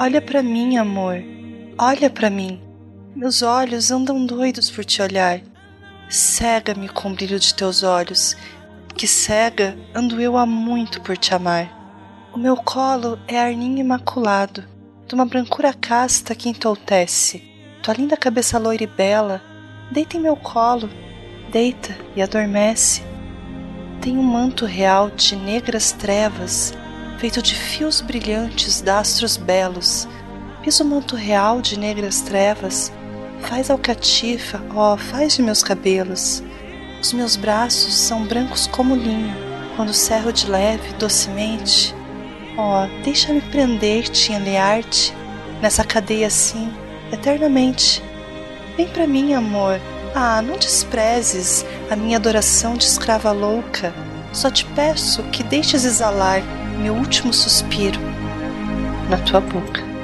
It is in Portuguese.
Olha para mim, amor. Olha para mim. Meus olhos andam doidos por te olhar. Cega-me com o brilho de teus olhos, que cega ando eu há muito por te amar. O meu colo é arninho imaculado, de uma brancura casta que entoutece. Tua linda cabeça loira e bela, deita em meu colo, deita e adormece. Tem um manto real de negras trevas, feito de fios brilhantes de astros belos. Pisa o manto real de negras trevas, faz alcatifa, ó, oh, faz de meus cabelos. Os meus braços são brancos como linho, quando cerro de leve, docemente. Ó, oh, deixa-me prender-te e enlear-te nessa cadeia assim, eternamente. Vem para mim, amor. Ah, não desprezes a minha adoração de escrava louca. Só te peço que deixes exalar meu último suspiro na tua boca.